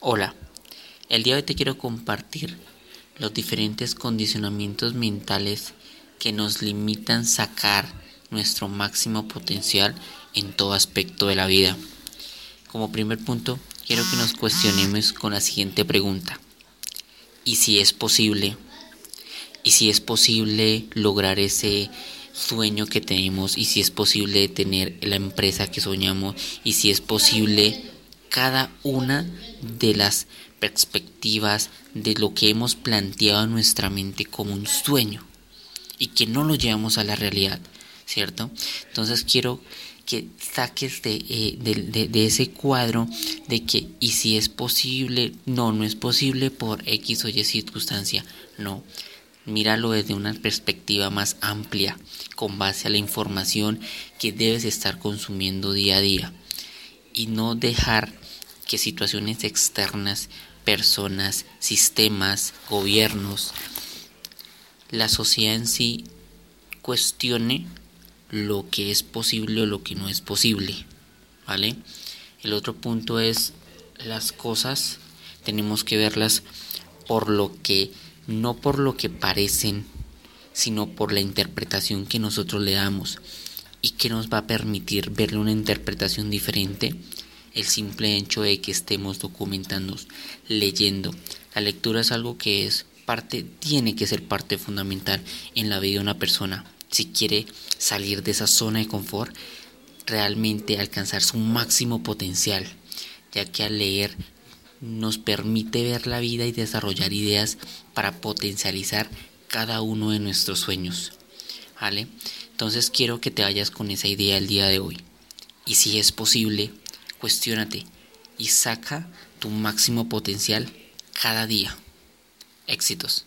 Hola, el día de hoy te quiero compartir los diferentes condicionamientos mentales que nos limitan sacar nuestro máximo potencial en todo aspecto de la vida. Como primer punto, quiero que nos cuestionemos con la siguiente pregunta. ¿Y si es posible? ¿Y si es posible lograr ese sueño que tenemos? ¿Y si es posible tener la empresa que soñamos? ¿Y si es posible cada una de las perspectivas de lo que hemos planteado en nuestra mente como un sueño y que no lo llevamos a la realidad, ¿cierto? Entonces quiero que saques de, eh, de, ese cuadro de que y si es posible, no, no es posible por X o Y circunstancia, no. Míralo desde una perspectiva más amplia, con base a la información que debes estar consumiendo día a día y no dejar que situaciones externas, personas, sistemas, gobiernos, la sociedad en sí cuestione lo que es posible o lo que no es posible, ¿vale? El otro punto es las cosas tenemos que verlas por lo que no por lo que parecen, sino por la interpretación que nosotros le damos y que nos va a permitir verle una interpretación diferente el simple hecho de que estemos documentando, leyendo. La lectura es algo que es parte, tiene que ser parte fundamental en la vida de una persona. Si quiere salir de esa zona de confort, realmente alcanzar su máximo potencial, ya que al leer nos permite ver la vida y desarrollar ideas para potencializar cada uno de nuestros sueños. ¿Vale? Entonces quiero que te vayas con esa idea el día de hoy. Y si es posible, cuestiónate y saca tu máximo potencial cada día. Éxitos.